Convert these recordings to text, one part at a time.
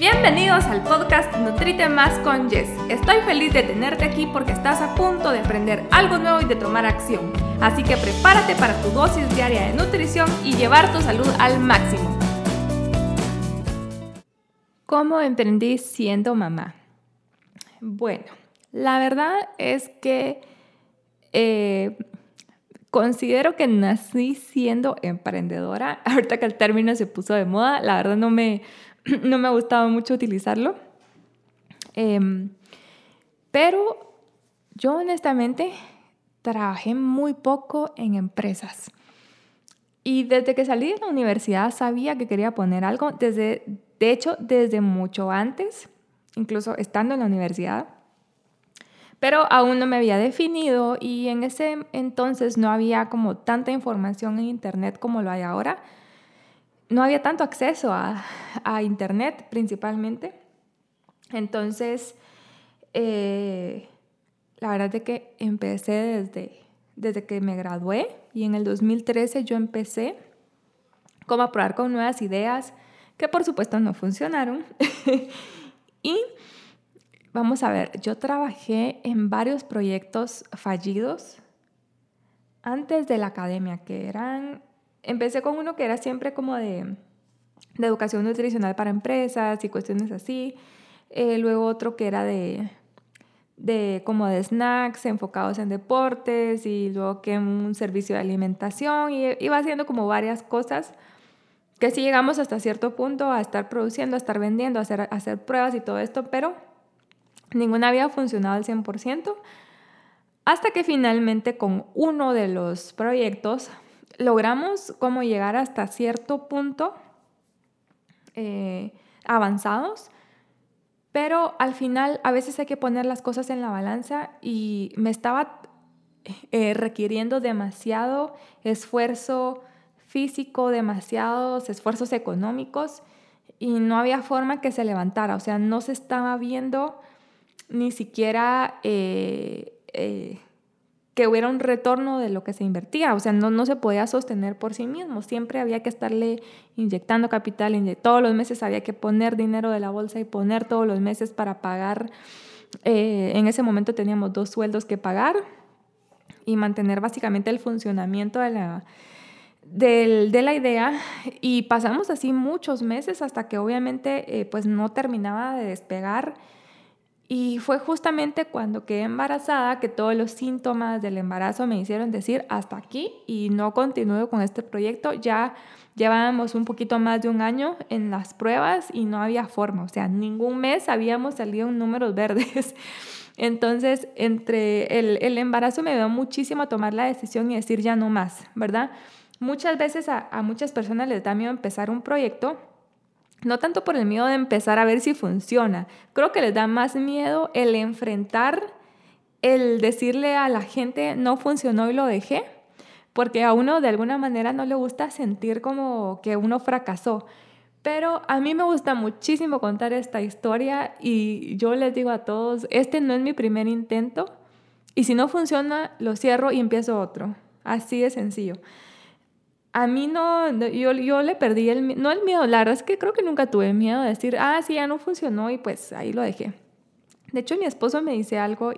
Bienvenidos al podcast Nutrite Más con Jess. Estoy feliz de tenerte aquí porque estás a punto de aprender algo nuevo y de tomar acción. Así que prepárate para tu dosis diaria de nutrición y llevar tu salud al máximo. ¿Cómo emprendí siendo mamá? Bueno, la verdad es que eh, considero que nací siendo emprendedora. Ahorita que el término se puso de moda, la verdad no me, no me ha gustado mucho utilizarlo. Em, pero yo honestamente trabajé muy poco en empresas. Y desde que salí de la universidad sabía que quería poner algo, desde, de hecho, desde mucho antes, incluso estando en la universidad. Pero aún no me había definido y en ese entonces no había como tanta información en Internet como lo hay ahora no había tanto acceso a, Internet principalmente. Entonces, eh, la verdad es que empecé desde, desde que me gradué y en el 2013 yo empecé como a probar con nuevas ideas que por supuesto no funcionaron. y vamos a ver, yo trabajé en varios proyectos fallidos antes de la academia, que eran empecé con uno que era siempre como de, de educación nutricional para empresas y cuestiones así. Eh, luego otro que era de, de como de snacks enfocados en deportes y luego que un servicio de alimentación y iba haciendo como varias cosas que sí llegamos hasta cierto punto a estar produciendo, a estar vendiendo, a hacer, a hacer pruebas y todo esto, pero ninguna había funcionado al 100%, hasta que finalmente con uno de los proyectos logramos como llegar hasta cierto punto eh, avanzados, pero al final a veces hay que poner las cosas en la balanza y me estaba eh, requiriendo demasiado esfuerzo físico, demasiados esfuerzos económicos y no había forma que se levantara, o sea, no se estaba viendo ni siquiera eh, que hubiera un retorno de lo que se invertía, o sea, no, no se podía sostener por sí mismo, siempre había que estarle inyectando capital, todos los meses había que poner dinero de la bolsa y poner todos los meses para pagar, eh, en ese momento teníamos dos sueldos que pagar y mantener básicamente el funcionamiento de la, de la idea y pasamos así muchos meses hasta que obviamente eh, pues no terminaba de despegar y fue justamente cuando quedé embarazada que todos los síntomas del embarazo me hicieron decir hasta aquí y no continúo con este proyecto. Ya llevábamos un poquito más de un año en las pruebas y no había forma, o sea, ningún mes habíamos salido en números verdes. Entonces, entre el, el embarazo me dio muchísimo a tomar la decisión y decir ya no más, ¿verdad? Muchas veces a, a muchas personas les da miedo empezar un proyecto no tanto por el miedo de empezar a ver si funciona, creo que les da más miedo el enfrentar, el decirle a la gente no funcionó y lo dejé, porque a uno de alguna manera no le gusta sentir como que uno fracasó. Pero a mí me gusta muchísimo contar esta historia y yo les digo a todos, este no es mi primer intento y si no funciona, lo cierro y empiezo otro. Así de sencillo a mí no, yo, yo le perdí el, no el miedo, la verdad es que creo que nunca tuve miedo de decir, ah, sí, ya no funcionó y pues ahí lo dejé. De hecho, mi esposo me dice algo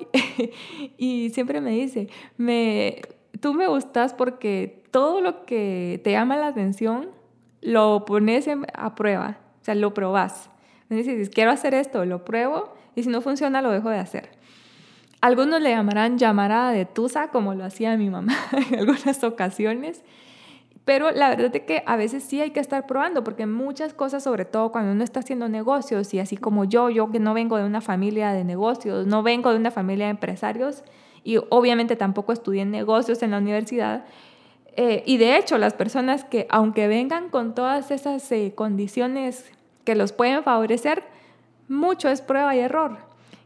y, siempre me dice, me, tú me gustas porque todo lo que te llama la atención lo pones a prueba, o sea, lo probas. Me dices, quiero hacer esto, lo pruebo y si no funciona, lo dejo de hacer. Algunos le llamarán llamarada de tusa, como lo hacía mi mamá en algunas ocasiones. Pero la verdad es que a veces sí hay que estar probando, porque muchas cosas, sobre todo cuando uno está haciendo negocios, y así como yo, yo que no vengo de una familia de negocios, no vengo de una familia de empresarios, y obviamente tampoco estudié negocios en la universidad, eh, y de hecho las personas que, aunque vengan con todas esas eh, condiciones que los pueden favorecer, mucho es prueba y error.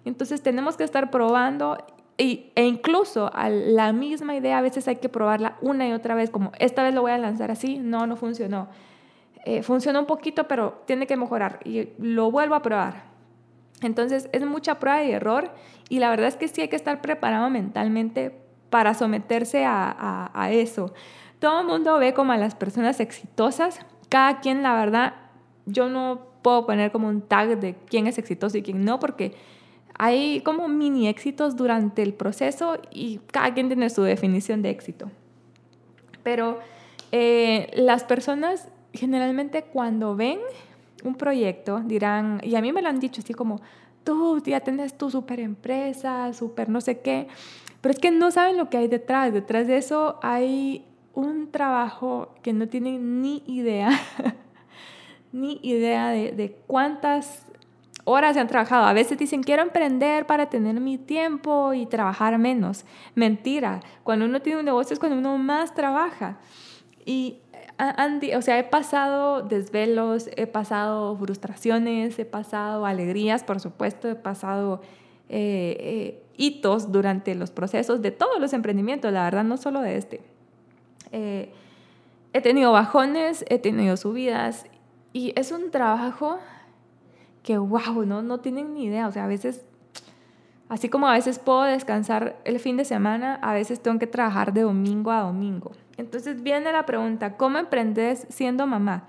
Entonces tenemos que estar probando y, e incluso a la misma idea a veces hay que probarla una y otra vez, como esta vez lo voy a lanzar así, no, no funcionó. Eh, funcionó un poquito, pero tiene que mejorar y lo vuelvo a probar. Entonces es mucha prueba y error y la verdad es que sí hay que estar preparado mentalmente para someterse a, a, a eso. Todo el mundo ve como a las personas exitosas, cada quien la verdad, yo no puedo poner como un tag de quién es exitoso y quién no, porque hay como mini éxitos durante el proceso y cada quien tiene su definición de éxito. Pero eh, las personas generalmente cuando ven un proyecto dirán, y a mí me lo han dicho así como, tú ya tienes tu super empresa, super no sé qué, pero es que no saben lo que hay detrás. Detrás de eso hay un trabajo que no tienen ni idea, ni idea de, de cuántas horas se han trabajado. A veces dicen, quiero emprender para tener mi tiempo y trabajar menos. Mentira, cuando uno tiene un negocio es cuando uno más trabaja. Y, Andy, o sea, he pasado desvelos, he pasado frustraciones, he pasado alegrías, por supuesto, he pasado eh, eh, hitos durante los procesos de todos los emprendimientos, la verdad, no solo de este. Eh, he tenido bajones, he tenido subidas y es un trabajo que, wow, no, no tienen ni idea. O sea, a veces, así como a veces puedo descansar el fin de semana, a veces tengo que trabajar de domingo a domingo. Entonces viene la pregunta, ¿cómo emprendes siendo mamá?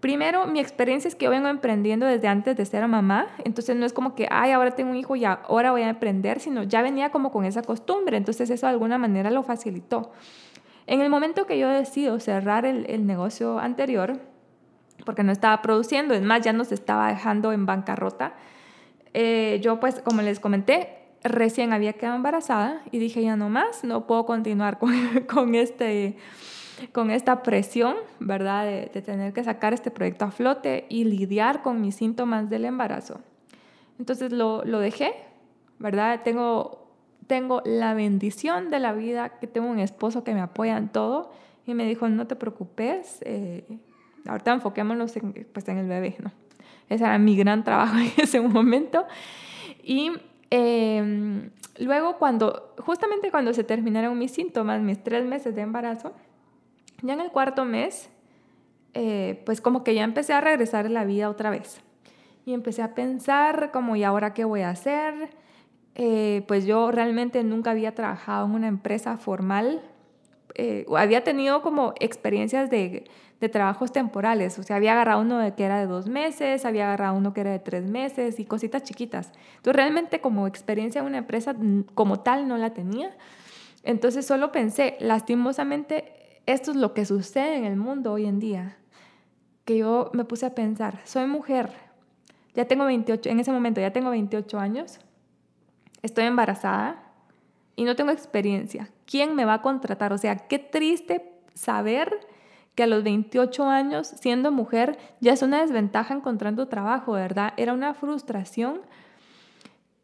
Primero, mi experiencia es que yo vengo emprendiendo desde antes de ser mamá, entonces no es como que, ay, ahora tengo un hijo y ahora voy a emprender, sino ya venía como con esa costumbre, entonces eso de alguna manera lo facilitó. En el momento que yo decido cerrar el, el negocio anterior, porque no estaba produciendo, es más, ya nos estaba dejando en bancarrota. Eh, yo pues, como les comenté, recién había quedado embarazada y dije, ya no más, no puedo continuar con, con este, con esta presión, ¿verdad? De, de, tener que sacar este proyecto a flote y lidiar con mis síntomas del embarazo. Entonces lo, lo dejé, ¿verdad? Tengo, tengo la bendición de la vida, que tengo un esposo que me apoya en todo y me dijo, no te preocupes, eh, Ahorita enfoquémonos en, pues, en el bebé, ¿no? Ese era mi gran trabajo en ese momento. Y em, luego cuando, justamente cuando se terminaron mis síntomas, mis tres meses de embarazo, ya en el cuarto mes, eh, pues como que ya empecé a regresar a la vida otra vez. Y empecé a pensar como, ¿y ahora qué voy a hacer? Eh, pues yo realmente nunca había trabajado en una empresa formal. Eh, había tenido como experiencias de de trabajos temporales. O sea, había agarrado uno que era de dos meses, había agarrado uno que era de tres meses y cositas chiquitas. Entonces, realmente como experiencia en una empresa como tal no la tenía. Entonces, solo pensé, lastimosamente, esto es lo que sucede en el mundo hoy en día. Que yo me puse a pensar, soy mujer, ya tengo 28, en ese momento ya tengo 28 años, estoy embarazada y no tengo experiencia. ¿Quién me va a contratar? O sea, qué triste saber que a los 28 años, siendo mujer, ya es una desventaja encontrando trabajo, ¿verdad? Era una frustración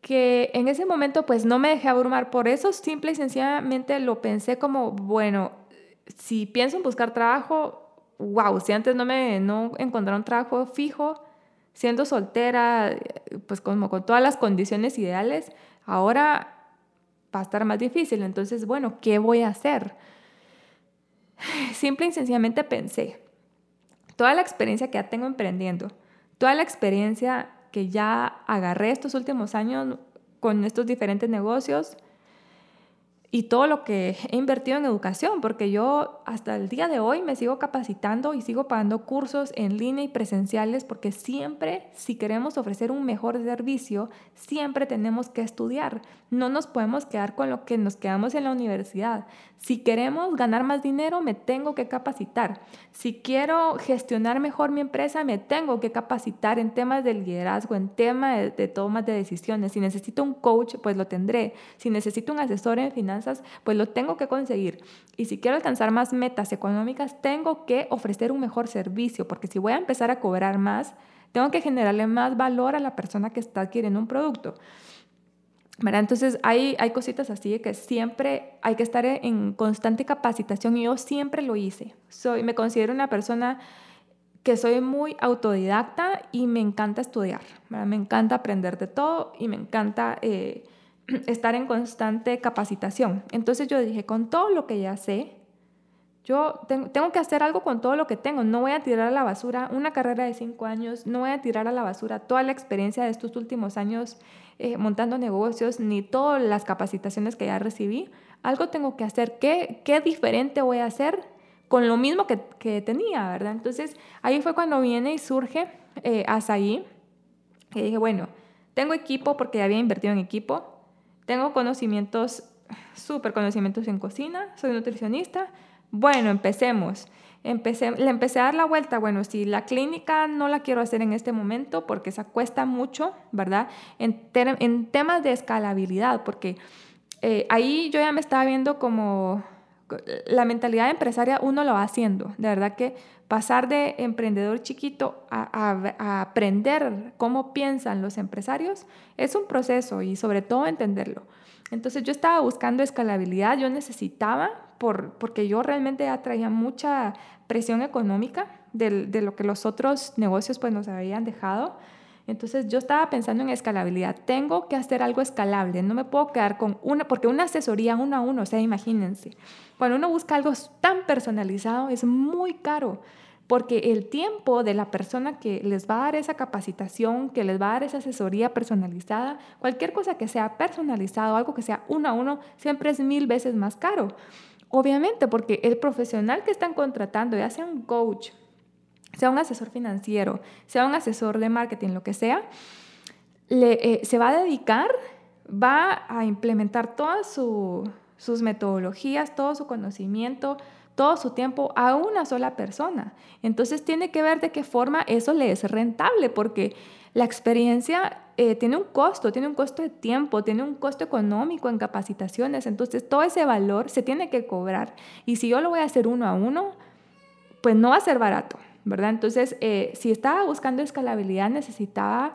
que en ese momento pues no me dejé abrumar por eso, simple y sencillamente lo pensé como, bueno, si pienso en buscar trabajo, wow, si antes no me no encontré un trabajo fijo, siendo soltera, pues como con todas las condiciones ideales, ahora va a estar más difícil. Entonces, bueno, ¿qué voy a hacer? simple y sencillamente pensé, toda la experiencia que ya tengo emprendiendo, toda la experiencia que ya agarré estos últimos años con estos diferentes negocios, y todo lo que he invertido en educación, porque yo hasta el día de hoy me sigo capacitando y sigo pagando cursos en línea y presenciales, porque siempre, si queremos ofrecer un mejor servicio, siempre tenemos que estudiar. No nos podemos quedar con lo que nos quedamos en la universidad. Si queremos ganar más dinero, me tengo que capacitar. Si quiero gestionar mejor mi empresa, me tengo que capacitar en temas de liderazgo, en temas de, de tomas de decisiones. Si necesito un coach, pues lo tendré. Si necesito un asesor en finanzas, pues lo tengo que conseguir. Y si quiero alcanzar más metas económicas, tengo que ofrecer un mejor servicio, porque si voy a empezar a cobrar más, tengo que generarle más valor a la persona que está adquiriendo un producto. Entonces hay, hay cositas así que siempre hay que estar en constante capacitación y yo siempre lo hice. Soy, me considero una persona que soy muy autodidacta y me encanta estudiar, me encanta aprender de todo y me encanta eh, estar en constante capacitación. Entonces yo dije, con todo lo que ya sé, yo tengo, que hacer algo con todo lo que tengo. No voy a tirar a la basura una carrera de cinco años, no voy a tirar a la basura toda la experiencia de estos últimos años eh, montando negocios, ni todas las capacitaciones que ya recibí. Algo tengo que hacer. ¿Qué, qué diferente voy a hacer con lo mismo que, que tenía, verdad? Entonces ahí fue cuando viene y surge eh, ahí que dije, bueno, tengo equipo porque ya había invertido en equipo, tengo conocimientos, súper conocimientos en cocina, soy nutricionista, bueno, empecemos. Empecé, le empecé a dar la vuelta, bueno, si la clínica no la quiero hacer en este momento porque se cuesta mucho, ¿verdad? En, temas de escalabilidad, porque eh, ahí yo ya me estaba viendo como la mentalidad empresaria uno lo va haciendo, de verdad que pasar de emprendedor chiquito a, aprender cómo piensan los empresarios es un proceso y sobre todo entenderlo. Entonces yo estaba buscando escalabilidad, yo necesitaba, por, porque yo realmente atraía mucha presión económica de, de, lo que los otros negocios pues nos habían dejado. Entonces yo estaba pensando en escalabilidad. Tengo que hacer algo escalable. No me puedo quedar con una, porque una asesoría uno a uno, o sea, imagínense. Cuando uno busca algo tan personalizado es muy caro porque el tiempo de la persona que les va a dar esa capacitación, que les va a dar esa asesoría personalizada, cualquier cosa que sea personalizado, algo que sea uno a uno, siempre es mil veces más caro. Obviamente, porque el profesional que están contratando, ya sea un coach, sea un asesor financiero, sea un asesor de marketing, lo que sea, eh, se va a dedicar, va a implementar todas sus metodologías, todo su conocimiento, todo su tiempo a una sola persona. Entonces tiene que ver de qué forma eso le es rentable, porque la experiencia eh, tiene un costo, tiene un costo de tiempo, tiene un costo económico en capacitaciones. Entonces todo ese valor se tiene que cobrar. Y si yo lo voy a hacer uno a uno, pues no va a ser barato, ¿verdad? Entonces, eh, si estaba buscando escalabilidad, necesitaba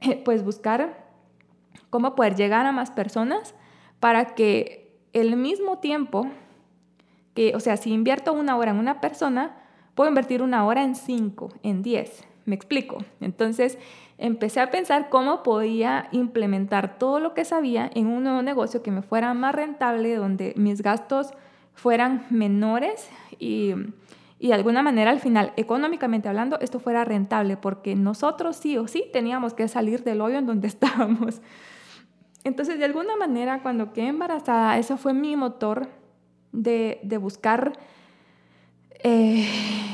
eh, pues buscar cómo poder llegar a más personas para que el mismo tiempo que, o sea, si invierto una hora en una persona, puedo invertir una hora en cinco, en diez. Me explico. Entonces, empecé a pensar cómo podía implementar todo lo que sabía en un nuevo negocio que me fuera más rentable, donde mis gastos fueran menores y, y de alguna manera al final, económicamente hablando, esto fuera rentable, porque nosotros sí o sí teníamos que salir del hoyo en donde estábamos. Entonces, de alguna manera, cuando quedé embarazada, eso fue mi motor de, buscar eh,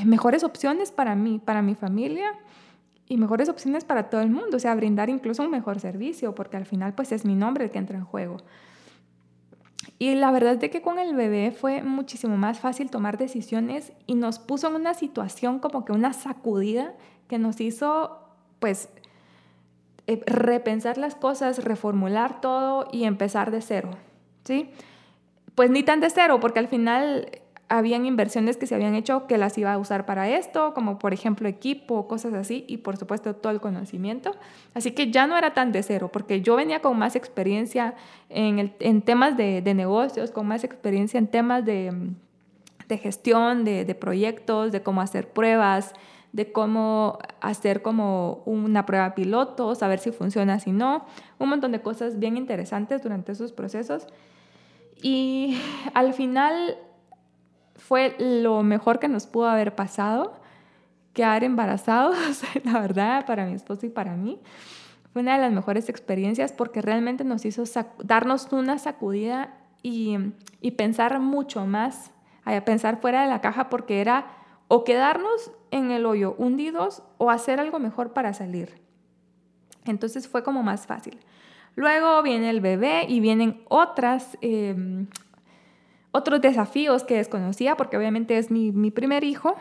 mejores opciones para mí, para mi familia y mejores opciones para todo el mundo, o sea, brindar incluso un mejor servicio, porque al final pues es mi nombre el que entra en juego. Y la verdad es que con el bebé fue muchísimo más fácil tomar decisiones y nos puso en una situación como que una sacudida que nos hizo pues eh, repensar las cosas, reformular todo y empezar de cero, ¿sí? pues ni tan de cero, porque al final habían inversiones que se habían hecho que las iba a usar para esto, como por ejemplo equipo, cosas así, y por supuesto todo el conocimiento. Así que ya no era tan de cero, porque yo venía con más experiencia en, en temas de, de, negocios, con más experiencia en temas de, de gestión, de, de, proyectos, de cómo hacer pruebas, de cómo hacer como una prueba piloto, saber si funciona, si no, un montón de cosas bien interesantes durante esos procesos. Y al final fue lo mejor que nos pudo haber pasado, quedar embarazados, la verdad, para mi esposo y para mí. Fue una de las mejores experiencias porque realmente nos hizo darnos una sacudida y, y pensar mucho más, a pensar fuera de la caja porque era o quedarnos en el hoyo hundidos o hacer algo mejor para salir. Entonces fue como más fácil. Luego viene el bebé y vienen otras, em, otros desafíos que desconocía, porque obviamente es mi, primer hijo.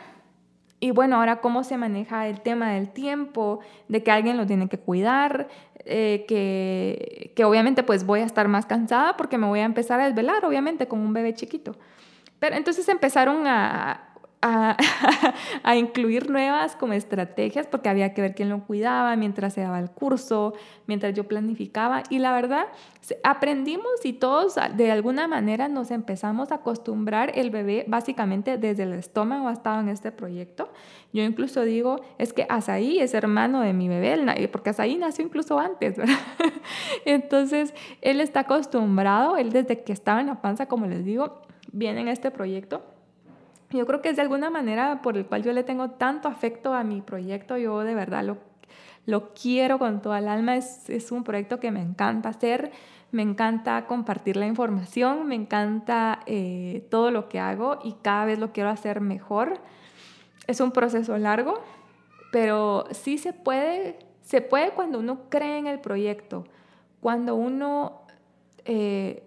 Y bueno, ahora cómo se maneja el tema del tiempo, de que alguien lo tiene que cuidar, eh, que, que obviamente pues voy a estar más cansada porque me voy a empezar a desvelar, obviamente, con un bebé chiquito. Pero entonces empezaron a, a, incluir nuevas como estrategias porque había que ver quién lo cuidaba mientras se daba el curso, mientras yo planificaba y la verdad aprendimos y todos de alguna manera nos empezamos a acostumbrar el bebé básicamente desde el estómago ha estado en este proyecto. Yo incluso digo, es que Asaí es hermano de mi bebé, porque Asaí nació incluso antes, ¿verdad? Entonces, él está acostumbrado, él desde que estaba en la panza, como les digo, viene en este proyecto yo creo que es de alguna manera por el cual yo le tengo tanto afecto a mi proyecto, yo de verdad lo, lo quiero con toda el alma, es, es un proyecto que me encanta hacer, me encanta compartir la información, me encanta eh, todo lo que hago y cada vez lo quiero hacer mejor. Es un proceso largo, pero sí se puede, se puede cuando uno cree en el proyecto, cuando uno eh,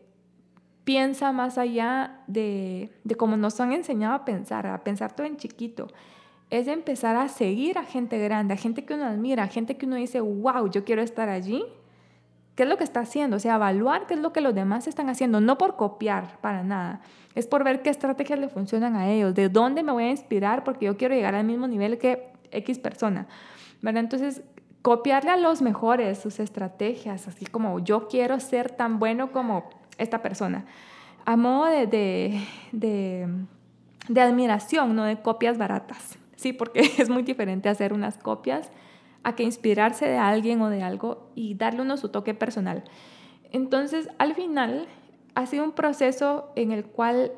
piensa más allá de, de cómo nos han enseñado a pensar, a pensar todo en chiquito. Es empezar a seguir a gente grande, a gente que uno admira, a gente que uno dice, wow, yo quiero estar allí. ¿Qué es lo que está haciendo? O sea, evaluar qué es lo que los demás están haciendo, no por copiar para nada. Es por ver qué estrategias le funcionan a ellos, de dónde me voy a inspirar porque yo quiero llegar al mismo nivel que X persona. ¿verdad? Entonces, copiarle a los mejores sus estrategias, así como yo quiero ser tan bueno como esta persona. A modo de, de, admiración, no de copias baratas. Sí, porque es muy diferente hacer unas copias a que inspirarse de alguien o de algo y darle uno su toque personal. Entonces, al final, ha sido un proceso en el cual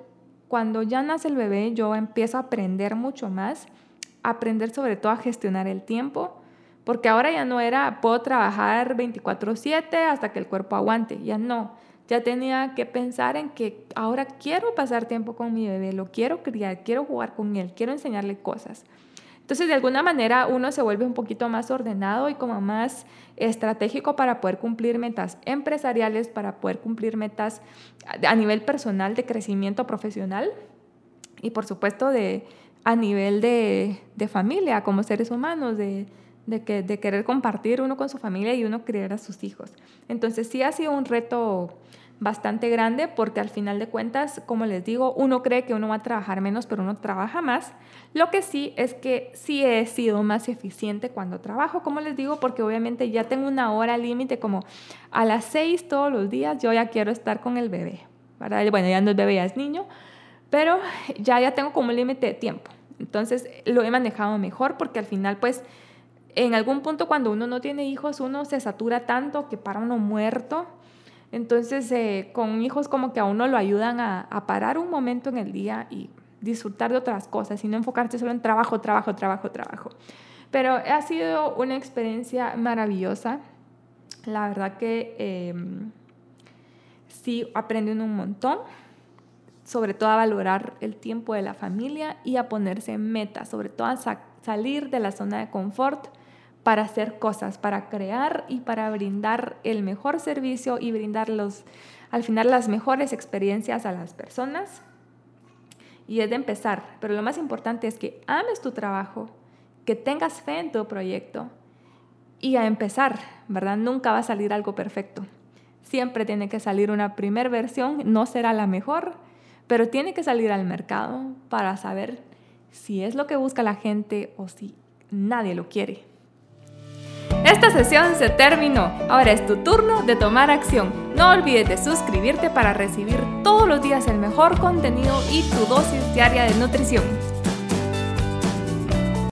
cuando ya nace el bebé, yo empiezo a aprender mucho más, aprender sobre todo a gestionar el tiempo, porque ahora ya no era, puedo trabajar 24/7 hasta que el cuerpo aguante, ya no ya tenía que pensar en que ahora quiero pasar tiempo con mi bebé, lo quiero criar, quiero jugar con él, quiero enseñarle cosas. Entonces, de alguna manera, uno se vuelve un poquito más ordenado y como más estratégico para poder cumplir metas empresariales, para poder cumplir metas a nivel personal de crecimiento profesional y, por supuesto, de, a nivel de, de familia, como seres humanos, de, de, que, de querer compartir uno con su familia y uno criar a sus hijos. Entonces, sí ha sido un reto bastante grande porque al final de cuentas, como les digo, uno cree que uno va a trabajar menos, pero uno trabaja más. Lo que sí es que sí he sido más eficiente cuando trabajo, como les digo, porque obviamente ya tengo una hora límite, como a las seis todos los días yo ya quiero estar con el bebé. ¿verdad? Bueno, ya no es bebé, ya es niño, pero ya, ya tengo como un límite de tiempo. Entonces lo he manejado mejor porque al final pues en algún punto cuando uno no tiene hijos uno se satura tanto que para uno muerto entonces, eh, con hijos como que a uno lo ayudan a, parar un momento en el día y disfrutar de otras cosas y no enfocarse solo en trabajo, trabajo, trabajo, trabajo. Pero ha sido una experiencia maravillosa. La verdad que em, sí aprendí un montón, sobre todo a valorar el tiempo de la familia y a ponerse metas, sobre todo a salir de la zona de confort para hacer cosas, para crear y para brindar el mejor servicio y brindar los, al final las mejores experiencias a las personas. Y es de empezar, pero lo más importante es que ames tu trabajo, que tengas fe en tu proyecto y a empezar, ¿verdad? Nunca va a salir algo perfecto. Siempre tiene que salir una primera versión, no será la mejor, pero tiene que salir al mercado para saber si es lo que busca la gente o si nadie lo quiere. Esta sesión se terminó. Ahora es tu turno de tomar acción. No olvides de suscribirte para recibir todos los días el mejor contenido y tu dosis diaria de nutrición.